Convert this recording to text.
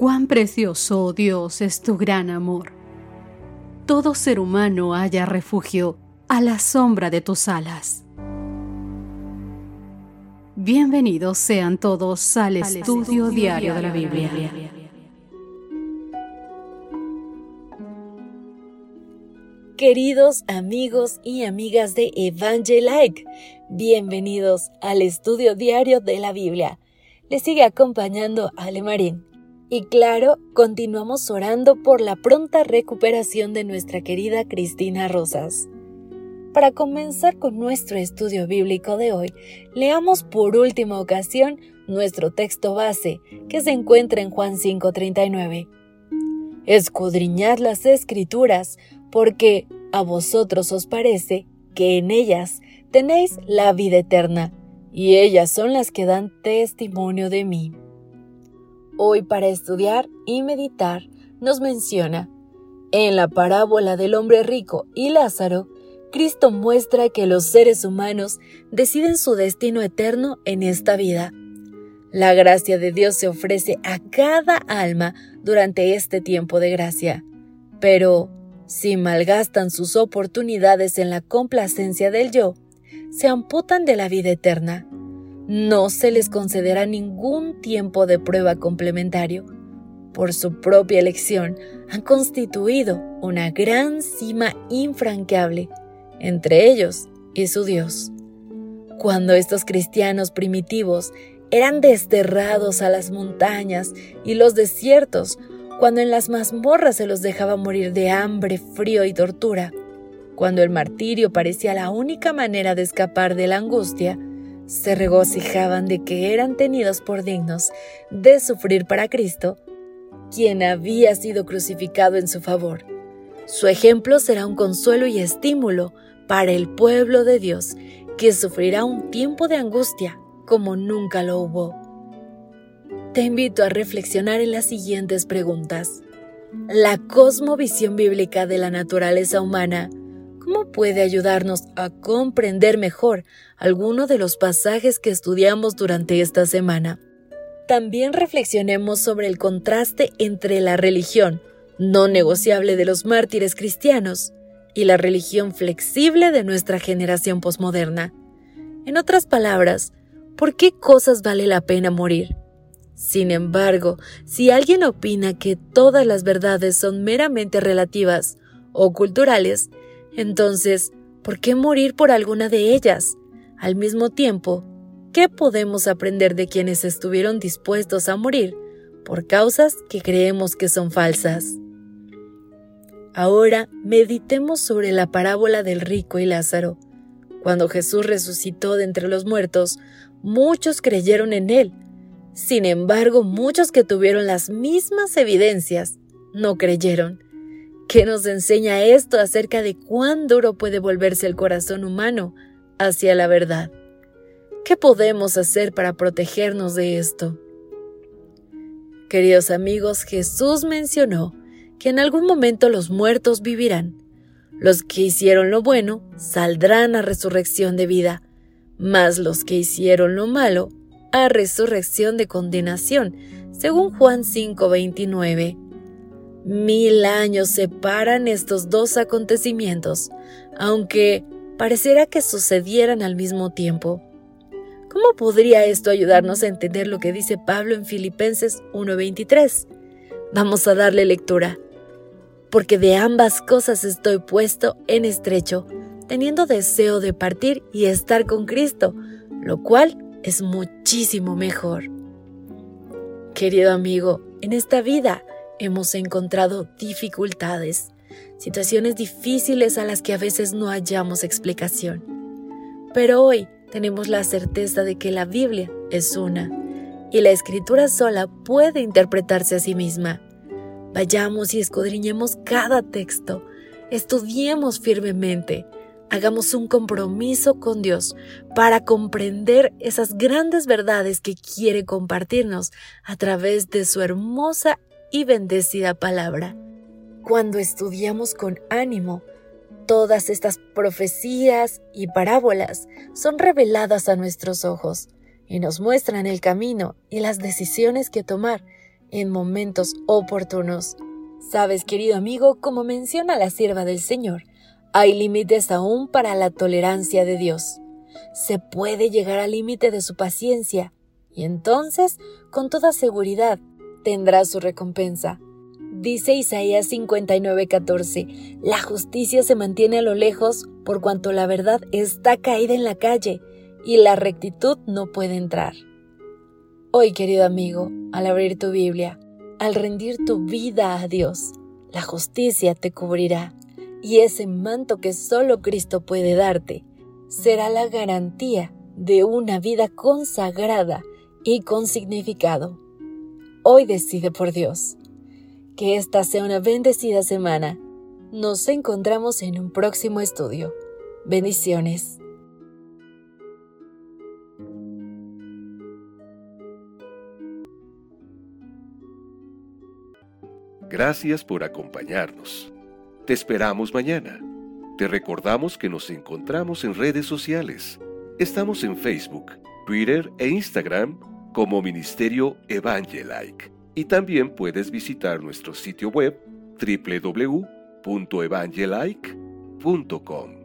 Cuán precioso, oh Dios, es tu gran amor. Todo ser humano haya refugio a la sombra de tus alas. Bienvenidos sean todos al, estudio, diario de la Biblia. Queridos amigos y amigas de Evangelike, bienvenidos al estudio diario de la Biblia. Les sigue acompañando Ale Marín. Y claro, continuamos orando por la pronta recuperación de nuestra querida Cristina Rosas. Para comenzar con nuestro estudio bíblico de hoy, leamos por última ocasión nuestro texto base, que se encuentra en Juan 5:39. Escudriñad las escrituras, porque a vosotros os parece que en ellas tenéis la vida eterna, y ellas son las que dan testimonio de mí. Hoy para estudiar y meditar nos menciona, en la parábola del hombre rico y Lázaro, Cristo muestra que los seres humanos deciden su destino eterno en esta vida. La gracia de Dios se ofrece a cada alma durante este tiempo de gracia, pero si malgastan sus oportunidades en la complacencia del yo, se amputan de la vida eterna. No se les concederá ningún tiempo de prueba complementario. Por su propia elección, han constituido una gran cima infranqueable entre ellos y su Dios. Cuando estos cristianos primitivos eran desterrados a las montañas y los desiertos, cuando en las mazmorras se los dejaba morir de hambre, frío y tortura, cuando el martirio parecía la única manera de escapar de la angustia, se regocijaban de que eran tenidos por dignos de sufrir para Cristo, quien había sido crucificado en su favor. Su ejemplo será un consuelo y estímulo para el pueblo de Dios, que sufrirá un tiempo de angustia como nunca lo hubo. Te invito a reflexionar en las siguientes preguntas. La cosmovisión bíblica de la naturaleza humana, ¿cómo puede ayudarnos a comprender mejor alguno de los pasajes que estudiamos durante esta semana? También reflexionemos sobre el contraste entre la religión no negociable de los mártires cristianos y la religión flexible de nuestra generación posmoderna. En otras palabras, ¿por qué cosas vale la pena morir? Sin embargo, si alguien opina que todas las verdades son meramente relativas o culturales, entonces, ¿por qué morir por alguna de ellas? Al mismo tiempo, ¿qué podemos aprender de quienes estuvieron dispuestos a morir por causas que creemos que son falsas? Ahora meditemos sobre la parábola del rico y Lázaro. Cuando Jesús resucitó de entre los muertos, muchos creyeron en él. Sin embargo, muchos que tuvieron las mismas evidencias no creyeron. ¿Qué nos enseña esto acerca de cuán duro puede volverse el corazón humano hacia la verdad? ¿Qué podemos hacer para protegernos de esto? Queridos amigos, Jesús mencionó que en algún momento los muertos vivirán. Los que hicieron lo bueno saldrán a resurrección de vida, mas los que hicieron lo malo a resurrección de condenación, según Juan 5:29. Mil años separan estos dos acontecimientos, aunque parecerá que sucedieran al mismo tiempo. ¿Cómo podría esto ayudarnos a entender lo que dice Pablo en Filipenses 1:23? Vamos a darle lectura porque de ambas cosas estoy puesto en estrecho, teniendo deseo de partir y estar con Cristo, lo cual es muchísimo mejor. Querido amigo, en esta vida hemos encontrado dificultades, situaciones difíciles a las que a veces no hallamos explicación. Pero hoy tenemos la certeza de que la Biblia es una y la escritura sola puede interpretarse a sí misma. Vayamos y escudriñemos cada texto, estudiemos firmemente, hagamos un compromiso con Dios para comprender esas grandes verdades que quiere compartirnos a través de su hermosa y bendecida palabra. Cuando estudiamos con ánimo, todas estas profecías y parábolas son reveladas a nuestros ojos y nos muestran el camino y las decisiones que tomar en momentos oportunos. Sabes, querido amigo, como menciona la sierva del Señor, hay límites aún para la tolerancia de Dios. Se puede llegar al límite de su paciencia y entonces, con toda seguridad, tendrá su recompensa. Dice Isaías 59:14, la justicia se mantiene a lo lejos por cuanto la verdad está caída en la calle y la rectitud no puede entrar. Hoy, querido amigo, al abrir tu Biblia, al rendir tu vida a Dios, la justicia te cubrirá y ese manto que solo Cristo puede darte será la garantía de una vida consagrada y con significado. Hoy decide por Dios. Que esta sea una bendecida semana. Nos encontramos en un próximo estudio. Bendiciones. Gracias por acompañarnos. Te esperamos mañana. Te recordamos que nos encontramos en redes sociales. Estamos en Facebook, Twitter e Instagram como Ministerio Evangelike. Y también puedes visitar nuestro sitio web www.evangelike.com.